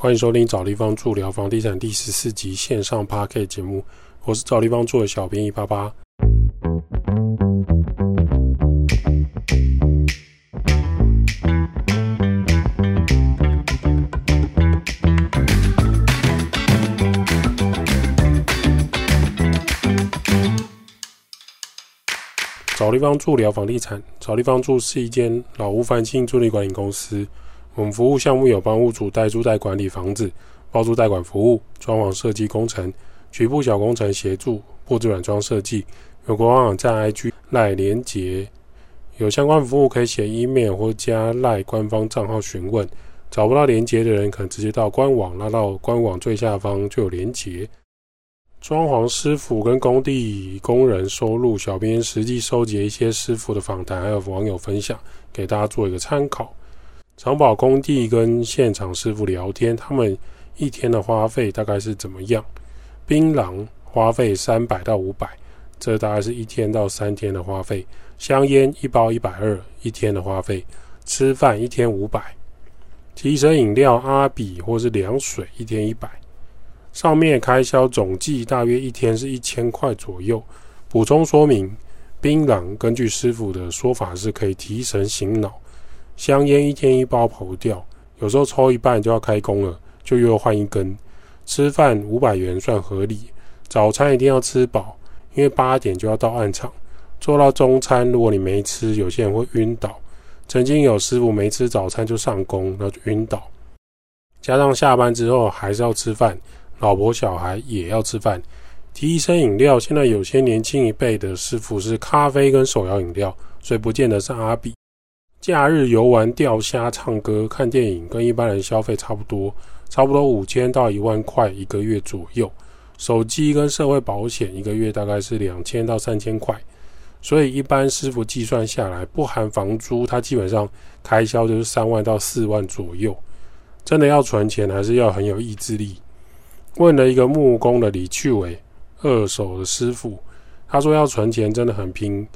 欢迎收听找地方住聊房地产第十四集线上 p a r k 节目，我是找地方住的小编一八八。找地方住聊房地产，找地方住是一间老屋翻新租赁管理公司。我们服务项目有帮屋主代租代管理房子、包租代管服务、装潢设计工程、局部小工程协助、布置软装设计。有官网站 IG 赖连结，有相关服务可以写 email 或加赖官方账号询问。找不到连结的人，可能直接到官网，拉到官网最下方就有连结。装潢师傅跟工地工人收入，小编实际收集一些师傅的访谈，还有网友分享，给大家做一个参考。长保工地跟现场师傅聊天，他们一天的花费大概是怎么样？槟榔花费三百到五百，这大概是一天到三天的花费。香烟一包一百二，一天的花费。吃饭一天五百。提神饮料阿比或是凉水一天一百。上面开销总计大约一天是一千块左右。补充说明：槟榔根据师傅的说法是可以提神醒脑，香烟一天一包跑不掉，有时候抽一半就要开工了，就又要换一根。吃饭五百元算合理，早餐一定要吃饱，因为八点就要到暗场，做到中餐，如果你没吃，有些人会晕倒。曾经有师傅没吃早餐就上工，那就晕倒。加上下班之后还是要吃饭。老婆小孩也要吃饭，提一升饮料。现在有些年轻一辈的师傅是咖啡跟手摇饮料，所以不见得是阿比。假日游玩、钓虾、唱歌、看电影，跟一般人消费差不多，差不多五千到一万块一个月左右。手机跟社会保险一个月大概是两千到三千块，所以一般师傅计算下来，不含房租，他基本上开销就是三万到四万左右。真的要存钱，还是要很有意志力。问了一个木工的李去伟，二手的师傅，他说要存钱真的很拼，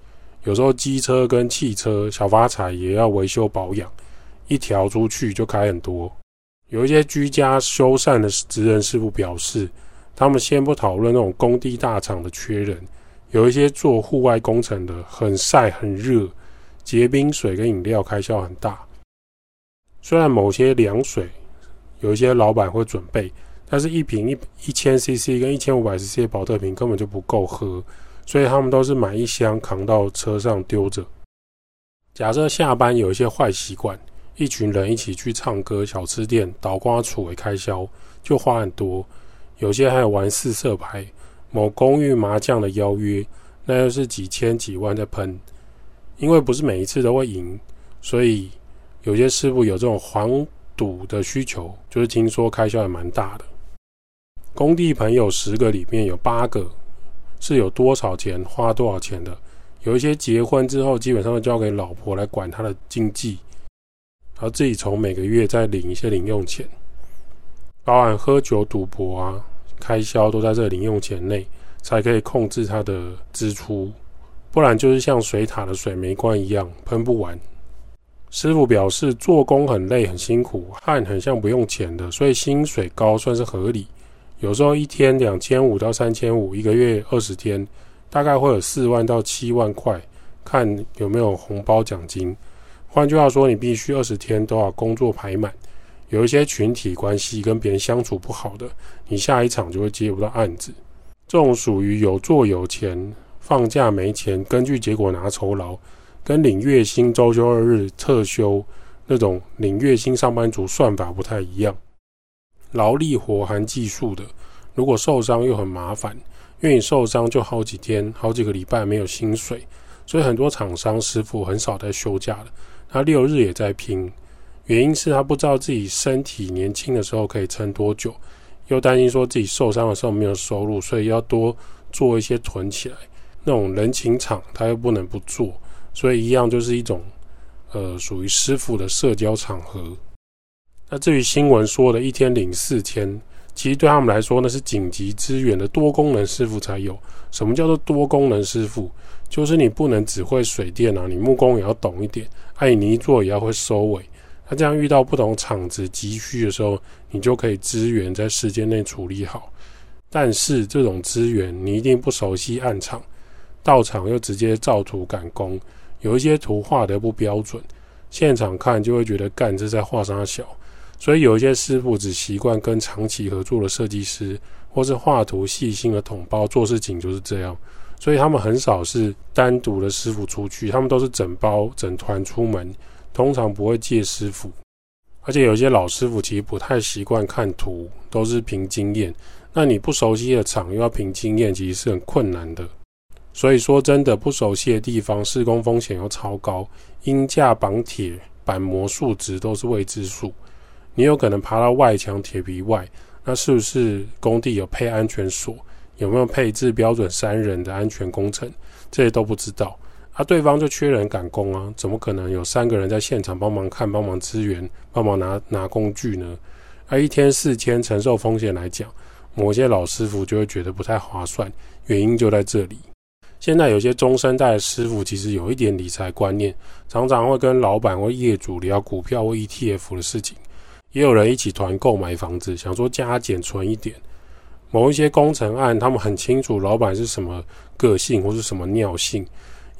有时候机车跟汽车小发财也要维修保养，一条出去就开很多。有一些居家修缮的职人师傅表示，他们先不讨论那种工地大厂的缺人，有一些做户外工程的很晒很热，结冰水跟饮料开销很大。虽然某些凉水，有一些老板会准备。但是一瓶一一千 CC 跟一千五百 CC 的保特瓶根本就不够喝，所以他们都是买一箱扛到车上丢着。假设下班有一些坏习惯，一群人一起去唱歌、小吃店、倒瓜处为开销，就花很多。有些还有玩四色牌、某公寓麻将的邀约，那又是几千几万在喷。因为不是每一次都会赢，所以有些师傅有这种黄赌的需求，就是听说开销也蛮大的。工地朋友十个里面有八个是有多少钱花多少钱的，有一些结婚之后基本上交给老婆来管他的经济，然后自己从每个月再领一些零用钱，包含喝酒、赌博啊，开销都在这零用钱内，才可以控制他的支出，不然就是像水塔的水没关一样喷不完。师傅表示做工很累很辛苦，汗很像不用钱的，所以薪水高算是合理。有时候一天两千五到三千五，一个月二十天，大概会有四万到七万块，看有没有红包奖金。换句话说，你必须二十天都要工作排满。有一些群体关系跟别人相处不好的，你下一场就会接不到案子。这种属于有做有钱，放假没钱，根据结果拿酬劳，跟领月薪周休二日特休那种领月薪上班族算法不太一样。劳力活含技术的，如果受伤又很麻烦，因为你受伤就好几天、好几个礼拜没有薪水，所以很多厂商师傅很少在休假了。他六日也在拼，原因是他不知道自己身体年轻的时候可以撑多久，又担心说自己受伤的时候没有收入，所以要多做一些囤起来。那种人情厂他又不能不做，所以一样就是一种呃属于师傅的社交场合。那至于新闻说的一天领四千，其实对他们来说那是紧急支援的多功能师傅才有。什么叫做多功能师傅？就是你不能只会水电啊，你木工也要懂一点，爱泥做也要会收尾。那这样遇到不同厂子急需的时候，你就可以资源在时间内处理好。但是这种资源你一定不熟悉暗场，到场又直接照图赶工，有一些图画的不标准，现场看就会觉得干这在画上小。所以有一些师傅只习惯跟长期合作的设计师，或是画图细心的统包做事情就是这样。所以他们很少是单独的师傅出去，他们都是整包整团出门，通常不会借师傅。而且有些老师傅其实不太习惯看图，都是凭经验。那你不熟悉的厂又要凭经验，其实是很困难的。所以说真的不熟悉的地方，施工风险又超高，因价绑铁板模数值都是未知数。你有可能爬到外墙铁皮外，那是不是工地有配安全锁？有没有配置标准三人的安全工程？这些都不知道。啊，对方就缺人赶工啊，怎么可能有三个人在现场帮忙看、帮忙支援、帮忙拿拿工具呢？而一天四千承受风险来讲，某些老师傅就会觉得不太划算。原因就在这里。现在有些中生代的师傅其实有一点理财观念，常常会跟老板或业主聊股票或 ETF 的事情。也有人一起团购买房子，想说加减存一点。某一些工程案，他们很清楚老板是什么个性或是什么尿性。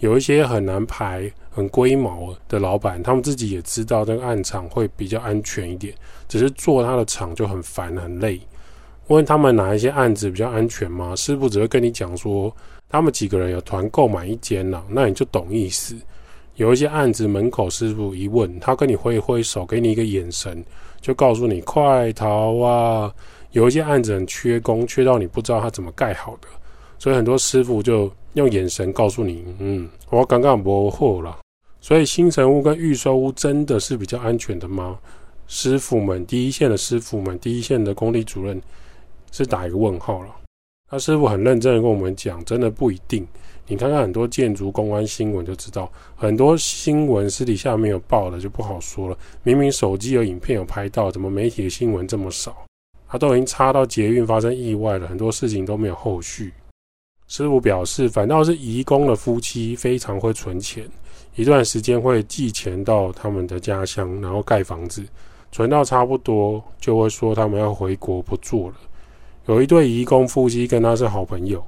有一些很难排、很龟毛的老板，他们自己也知道这个案场会比较安全一点，只是做他的厂就很烦很累。问他们哪一些案子比较安全吗？师傅只会跟你讲说，他们几个人有团购买一间了，那你就懂意思。有一些案子门口师傅一问，他跟你挥挥手，给你一个眼神。就告诉你快逃啊！有一些案子很缺工，缺到你不知道他怎么盖好的，所以很多师傅就用眼神告诉你：“嗯，我刚刚不货了。”所以新城屋跟预售屋真的是比较安全的吗？师傅们，第一线的师傅们，第一线的工地主任是打一个问号了。他师傅很认真的跟我们讲，真的不一定。你看看很多建筑公安新闻就知道，很多新闻私底下没有报的就不好说了。明明手机有影片有拍到，怎么媒体的新闻这么少？他都已经插到捷运发生意外了，很多事情都没有后续。师傅表示，反倒是移工的夫妻非常会存钱，一段时间会寄钱到他们的家乡，然后盖房子，存到差不多就会说他们要回国不做了。有一对移工夫妻跟他是好朋友。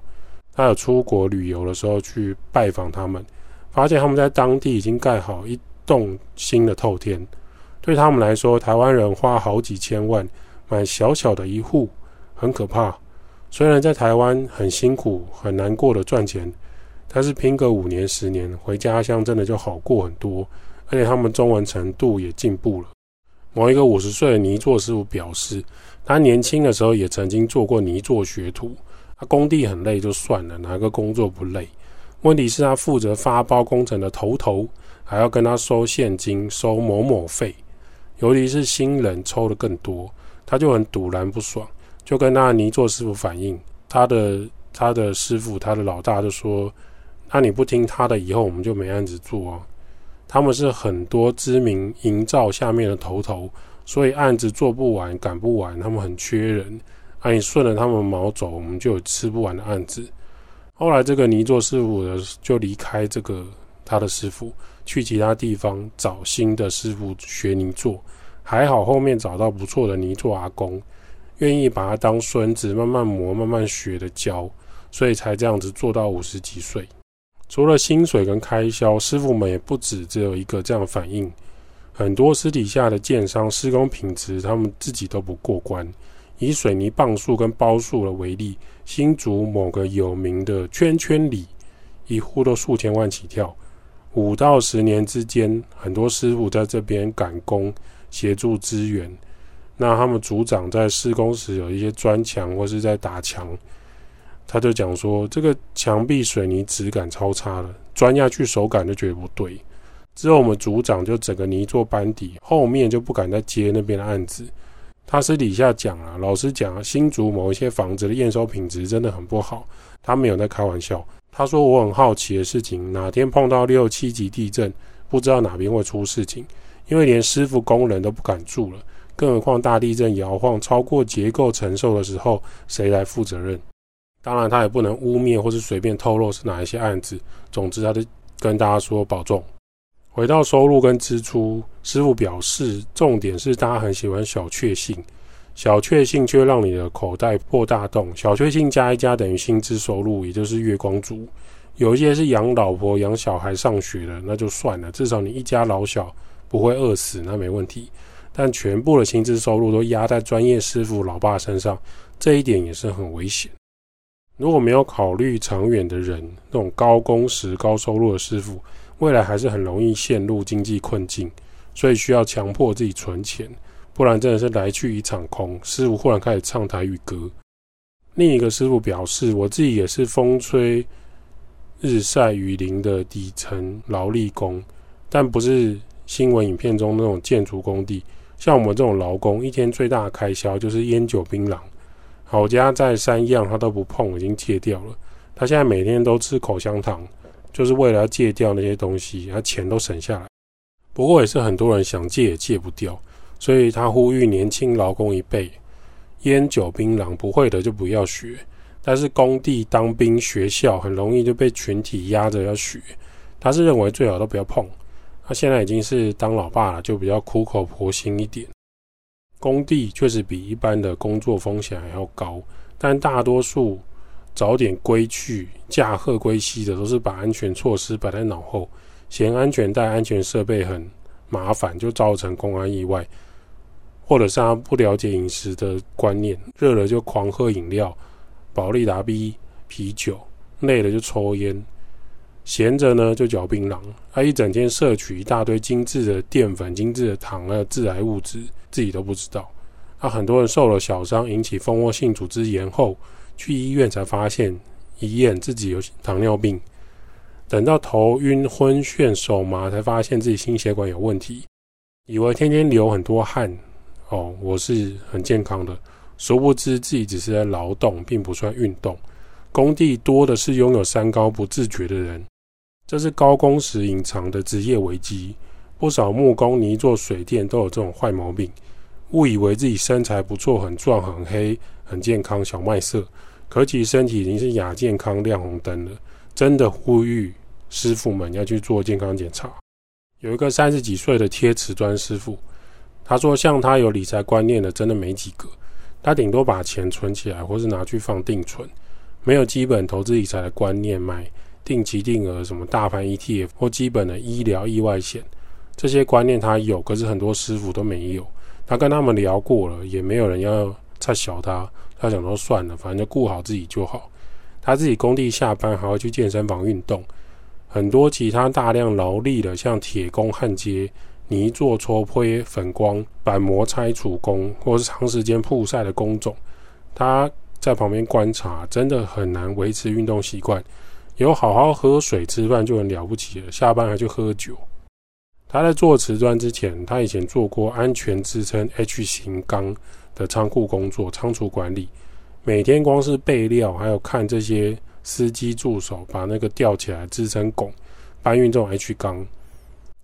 他有出国旅游的时候去拜访他们，发现他们在当地已经盖好一栋新的透天。对他们来说，台湾人花好几千万买小小的一户，很可怕。虽然在台湾很辛苦、很难过的赚钱，但是拼个五年、十年，回家乡真的就好过很多。而且他们中文程度也进步了。某一个五十岁的泥作师傅表示，他年轻的时候也曾经做过泥作学徒。他工地很累就算了，哪个工作不累？问题是，他负责发包工程的头头，还要跟他收现金、收某某费，尤其是新人抽的更多，他就很堵然不爽，就跟他泥作师傅反映，他的他的师傅，他的老大就说：“那你不听他的，以后我们就没案子做啊。”他们是很多知名营造下面的头头，所以案子做不完、赶不完，他们很缺人。那你顺着他们毛走，我们就有吃不完的案子。后来这个泥作师傅的就离开这个他的师傅，去其他地方找新的师傅学泥作。还好后面找到不错的泥作阿公，愿意把他当孙子，慢慢磨、慢慢学的教，所以才这样子做到五十几岁。除了薪水跟开销，师傅们也不止只有一个这样反应。很多私底下的建商施工品质，他们自己都不过关。以水泥棒数跟包数的为例，新竹某个有名的圈圈里，一户都数千万起跳。五到十年之间，很多师傅在这边赶工协助支援。那他们组长在施工时有一些砖墙或是在打墙，他就讲说，这个墙壁水泥质感超差的，钻下去手感就觉得不对。之后我们组长就整个泥做班底，后面就不敢再接那边的案子。他私底下讲啊，老实讲啊，新竹某一些房子的验收品质真的很不好。他没有在开玩笑。他说：“我很好奇的事情，哪天碰到六七级地震，不知道哪边会出事情，因为连师傅、工人都不敢住了，更何况大地震摇晃超过结构承受的时候，谁来负责任？当然，他也不能污蔑或是随便透露是哪一些案子。总之，他就跟大家说保重。回到收入跟支出，师傅表示，重点是大家很喜欢小确幸，小确幸却让你的口袋破大洞。小确幸加一加等于薪资收入，也就是月光族。有一些是养老婆、养小孩上学的，那就算了，至少你一家老小不会饿死，那没问题。但全部的薪资收入都压在专业师傅老爸身上，这一点也是很危险。如果没有考虑长远的人，那种高工时、高收入的师傅。未来还是很容易陷入经济困境，所以需要强迫自己存钱，不然真的是来去一场空。师傅忽然开始唱台语歌。另一个师傅表示，我自己也是风吹日晒雨淋的底层劳力工，但不是新闻影片中那种建筑工地。像我们这种劳工，一天最大的开销就是烟酒槟榔。好家在三样他都不碰，已经戒掉了。他现在每天都吃口香糖。就是为了要戒掉那些东西，他钱都省下来。不过也是很多人想戒也戒不掉，所以他呼吁年轻劳工一辈，烟酒槟榔不会的就不要学。但是工地、当兵、学校很容易就被群体压着要学。他是认为最好都不要碰。他现在已经是当老爸了，就比较苦口婆心一点。工地确实比一般的工作风险还要高，但大多数。早点归去，驾鹤归西的都是把安全措施摆在脑后，嫌安全带、安全设备很麻烦，就造成公安意外，或者是他不了解饮食的观念，热了就狂喝饮料，保利达 B 啤酒，累了就抽烟，闲着呢就嚼槟榔，他一整天摄取一大堆精致的淀粉、精致的糖啊、致癌物质，自己都不知道。那很多人受了小伤，引起蜂窝性组织炎后。去医院才发现，一验自己有糖尿病。等到头晕昏眩、手麻，才发现自己心血管有问题。以为天天流很多汗，哦，我是很健康的。殊不知自己只是在劳动，并不算运动。工地多的是拥有三高不自觉的人，这是高工时隐藏的职业危机。不少木工、泥做、水电都有这种坏毛病，误以为自己身材不错、很壮、很黑。很健康，小麦色，可其身体已经是亚健康亮红灯了。真的呼吁师傅们要去做健康检查。有一个三十几岁的贴瓷砖师傅，他说像他有理财观念的，真的没几个。他顶多把钱存起来，或是拿去放定存，没有基本投资理财的观念，买定期定额什么大盘 ETF 或基本的医疗意外险，这些观念他有，可是很多师傅都没有。他跟他们聊过了，也没有人要。再小他，他想说算了，反正就顾好自己就好。他自己工地下班还要去健身房运动。很多其他大量劳力的，像铁工焊接、泥做搓胚、粉光、板模拆除工，或是长时间曝晒的工种，他在旁边观察，真的很难维持运动习惯。有好好喝水吃饭就很了不起了，下班还去喝酒。他在做瓷砖之前，他以前做过安全支撑 H 型钢。的仓库工作，仓储管理，每天光是备料，还有看这些司机助手把那个吊起来支撑拱，搬运这种 H 钢。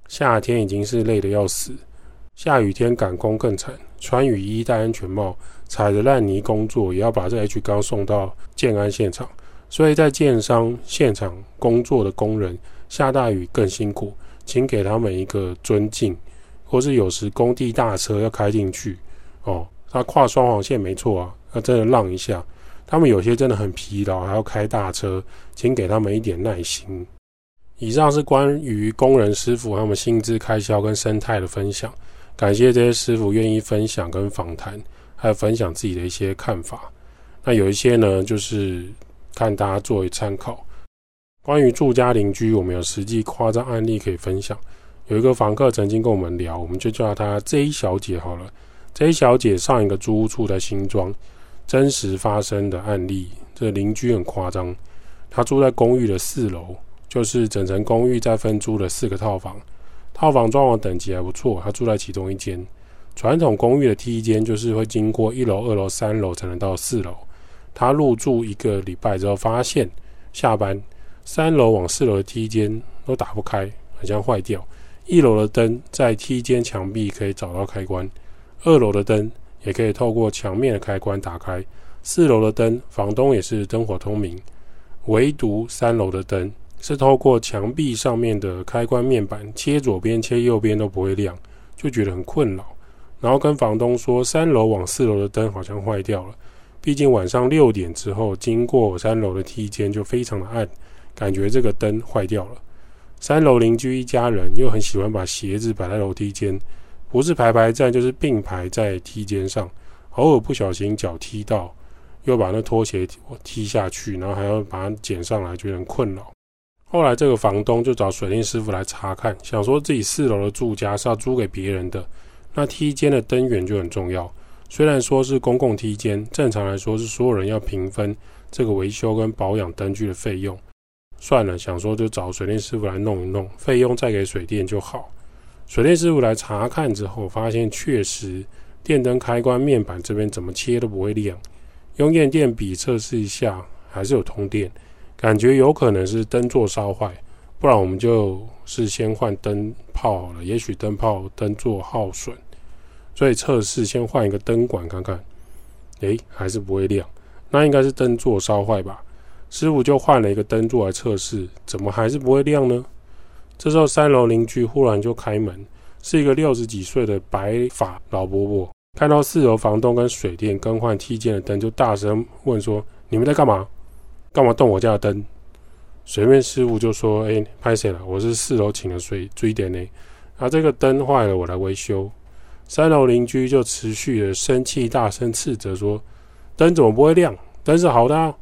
夏天已经是累得要死，下雨天赶工更惨，穿雨衣戴安全帽，踩着烂泥工作，也要把这 H 钢送到建安现场。所以在建商现场工作的工人，下大雨更辛苦，请给他们一个尊敬，或是有时工地大车要开进去，哦。他跨双黄线没错啊，他真的让一下。他们有些真的很疲劳，还要开大车，请给他们一点耐心。以上是关于工人师傅他们薪资开销跟生态的分享，感谢这些师傅愿意分享跟访谈，还有分享自己的一些看法。那有一些呢，就是看大家作为参考。关于住家邻居，我们有实际夸张案例可以分享。有一个房客曾经跟我们聊，我们就叫她 J 小姐好了。J 小姐上一个租屋处在新庄，真实发生的案例。这邻居很夸张，她住在公寓的四楼，就是整层公寓再分租了四个套房，套房装潢等级还不错。她住在其中一间。传统公寓的梯间就是会经过一楼、二楼、三楼才能到四楼。她入住一个礼拜之后，发现下班三楼往四楼的梯间都打不开，好像坏掉。一楼的灯在梯间墙壁可以找到开关。二楼的灯也可以透过墙面的开关打开，四楼的灯房东也是灯火通明，唯独三楼的灯是透过墙壁上面的开关面板切左边切右边都不会亮，就觉得很困扰。然后跟房东说，三楼往四楼的灯好像坏掉了。毕竟晚上六点之后，经过三楼的梯间就非常的暗，感觉这个灯坏掉了。三楼邻居一家人又很喜欢把鞋子摆在楼梯间，不是排排站就是并排在梯间上，偶尔不小心脚踢到，又把那拖鞋踢下去，然后还要把它捡上来，觉得很困扰。后来这个房东就找水电师傅来查看，想说自己四楼的住家是要租给别人的，那梯间的灯源就很重要。虽然说是公共梯间，正常来说是所有人要平分这个维修跟保养灯具的费用。算了，想说就找水电师傅来弄一弄，费用再给水电就好。水电师傅来查看之后，发现确实电灯开关面板这边怎么切都不会亮。用验电笔测试一下，还是有通电，感觉有可能是灯座烧坏。不然我们就是先换灯泡好了，也许灯泡灯座耗损，所以测试先换一个灯管看看。诶，还是不会亮，那应该是灯座烧坏吧。师傅就换了一个灯座来测试，怎么还是不会亮呢？这时候三楼邻居忽然就开门，是一个六十几岁的白发老伯伯，看到四楼房东跟水电更换梯间的灯，就大声问说：“你们在干嘛？干嘛动我家的灯？”水面师傅就说：“哎，拍谁了？我是四楼请的水追点呢，啊，这个灯坏了，我来维修。”三楼邻居就持续的生气，大声斥责说：“灯怎么不会亮？灯是好的。”啊。”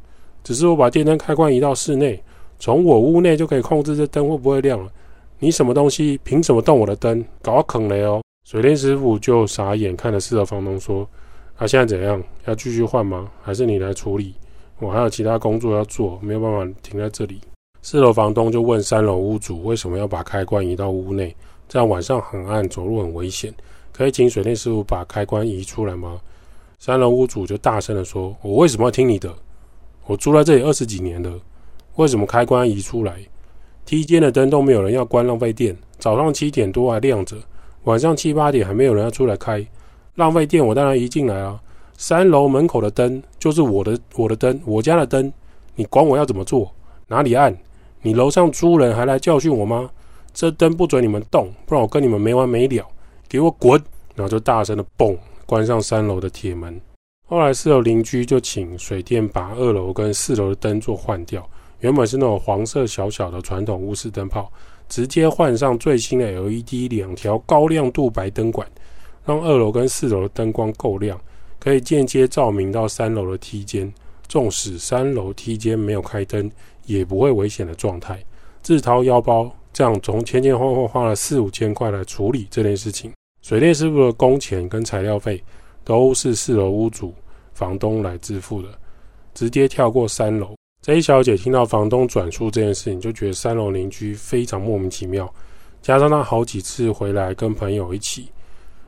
只是我把电灯开关移到室内，从我屋内就可以控制这灯会不会亮了。你什么东西？凭什么动我的灯？搞坑雷哦！水电师傅就傻眼看着四楼房东说：“啊，现在怎样？要继续换吗？还是你来处理？我还有其他工作要做，没有办法停在这里。”四楼房东就问三楼屋主：“为什么要把开关移到屋内？这样晚上很暗，走路很危险。可以请水电师傅把开关移出来吗？”三楼屋主就大声的说：“我为什么要听你的？”我住在这里二十几年了，为什么开关移出来？梯间的灯都没有人要关，浪费电。早上七点多还亮着，晚上七八点还没有人要出来开，浪费电。我当然移进来啊。三楼门口的灯就是我的，我的灯，我家的灯，你管我要怎么做？哪里暗？你楼上租人还来教训我吗？这灯不准你们动，不然我跟你们没完没了。给我滚！然后就大声的嘣，关上三楼的铁门。后来四楼邻居就请水电把二楼跟四楼的灯座换掉，原本是那种黄色小小的传统钨丝灯泡，直接换上最新的 LED 两条高亮度白灯管，让二楼跟四楼的灯光够亮，可以间接照明到三楼的梯间。纵使三楼梯间没有开灯，也不会危险的状态。自掏腰包，这样从前前后后花了四五千块来处理这件事情。水电师傅的工钱跟材料费。都是四楼屋主、房东来支付的，直接跳过三楼。这小姐听到房东转述这件事情，就觉得三楼邻居非常莫名其妙。加上她好几次回来跟朋友一起，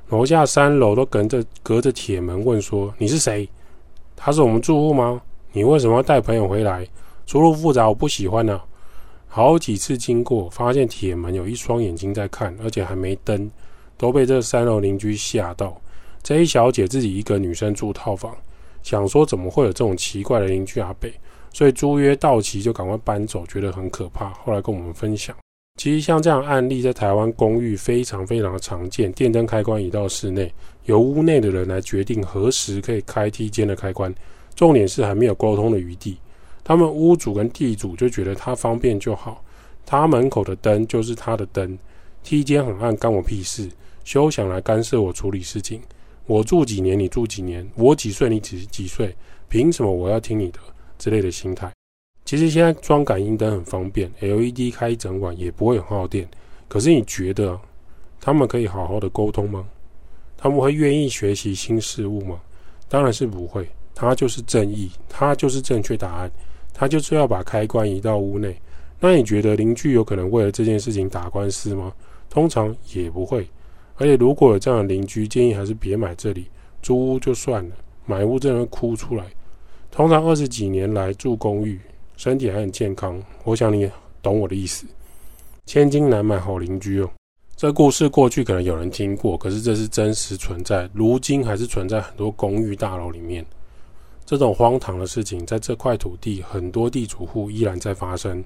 楼下三楼都隔着隔着铁门问说：“你是谁？他是我们住户吗？你为什么要带朋友回来？出入复杂，我不喜欢呢。”好几次经过，发现铁门有一双眼睛在看，而且还没灯，都被这三楼邻居吓到。J 小姐自己一个女生住套房，想说怎么会有这种奇怪的邻居阿北，所以租约到期就赶快搬走，觉得很可怕。后来跟我们分享，其实像这样案例在台湾公寓非常非常的常见。电灯开关移到室内，由屋内的人来决定何时可以开梯间的开关，重点是还没有沟通的余地。他们屋主跟地主就觉得他方便就好，他门口的灯就是他的灯，梯间很暗，干我屁事，休想来干涉我处理事情。我住几年，你住几年；我几岁，你几几岁？凭什么我要听你的？之类的心态。其实现在装感应灯很方便，LED 开一整晚也不会很耗电。可是你觉得他们可以好好的沟通吗？他们会愿意学习新事物吗？当然是不会。他就是正义，他就是正确答案，他就是要把开关移到屋内。那你觉得邻居有可能为了这件事情打官司吗？通常也不会。而且如果有这样的邻居，建议还是别买这里，租屋就算了，买屋真的会哭出来。通常二十几年来住公寓，身体还很健康，我想你懂我的意思。千金难买好邻居哦。这故事过去可能有人听过，可是这是真实存在，如今还是存在很多公寓大楼里面。这种荒唐的事情，在这块土地，很多地主户依然在发生。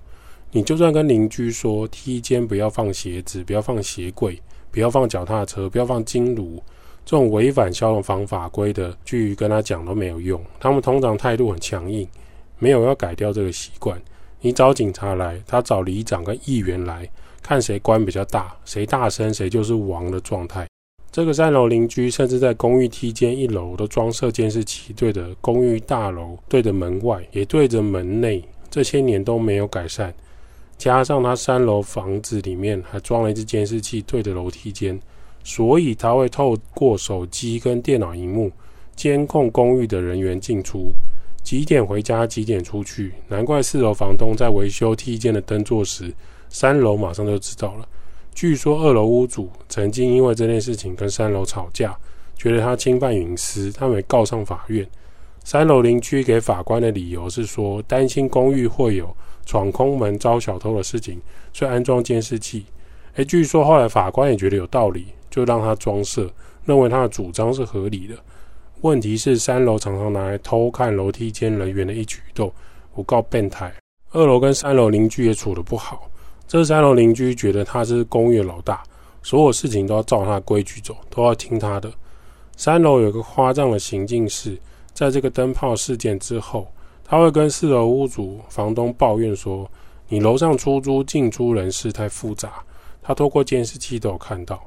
你就算跟邻居说梯间不要放鞋子，不要放鞋柜，不要放脚踏车，不要放金炉，这种违反消防法规的，去跟他讲都没有用。他们通常态度很强硬，没有要改掉这个习惯。你找警察来，他找里长跟议员来看谁官比较大，谁大声谁就是王的状态。这个三楼邻居甚至在公寓梯间一楼都装设监视器，对着公寓大楼，对着门外，也对着门内，这些年都没有改善。加上他三楼房子里面还装了一只监视器，对着楼梯间，所以他会透过手机跟电脑荧幕监控公寓的人员进出。几点回家，几点出去？难怪四楼房东在维修梯间的灯座时，三楼马上就知道了。据说二楼屋主曾经因为这件事情跟三楼吵架，觉得他侵犯隐私，他们告上法院。三楼邻居给法官的理由是说，担心公寓会有闯空门招小偷的事情，所以安装监视器。诶，据说后来法官也觉得有道理，就让他装设，认为他的主张是合理的。问题是三楼常常拿来偷看楼梯间人员的一举一动，我告变态。二楼跟三楼邻居也处得不好，这三楼邻居觉得他是公寓老大，所有事情都要照他的规矩走，都要听他的。三楼有个夸张的行径是，在这个灯泡事件之后，他会跟四楼屋主房东抱怨说：“你楼上出租进出人事太复杂，他透过监视器都有看到，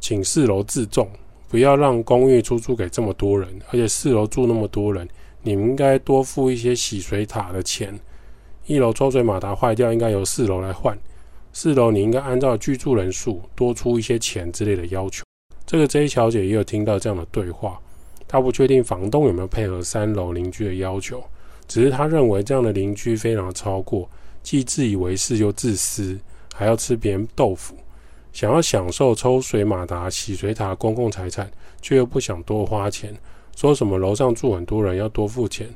请四楼自重。”不要让公寓出租给这么多人，而且四楼住那么多人，你们应该多付一些洗水塔的钱。一楼抽水马达坏掉，应该由四楼来换。四楼你应该按照居住人数多出一些钱之类的要求。这个 J 小姐也有听到这样的对话，她不确定房东有没有配合三楼邻居的要求，只是他认为这样的邻居非常超过，既自以为是又自私，还要吃别人豆腐。想要享受抽水马达、洗水塔公共财产，却又不想多花钱，说什么楼上住很多人要多付钱，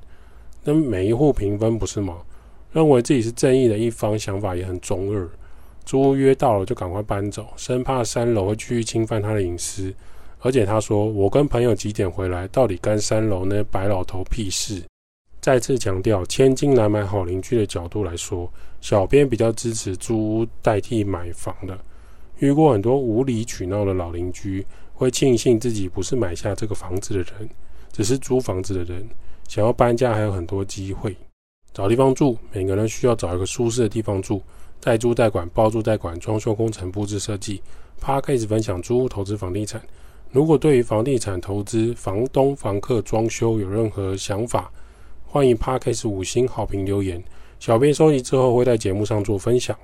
那每一户平分不是吗？认为自己是正义的一方，想法也很中二。租约到了就赶快搬走，生怕三楼会继续侵犯他的隐私。而且他说：“我跟朋友几点回来，到底干三楼那白老头屁事？”再次强调，千金难买好邻居的角度来说，小编比较支持租屋代替买房的。遇过很多无理取闹的老邻居，会庆幸自己不是买下这个房子的人，只是租房子的人。想要搬家还有很多机会，找地方住，每个人需要找一个舒适的地方住。代租代管、包租代管、装修工程、布置设计。趴开始分享租屋投资房地产。如果对于房地产投资、房东、房客、装修有任何想法，欢迎趴开始五星好评留言，小编收集之后会在节目上做分享。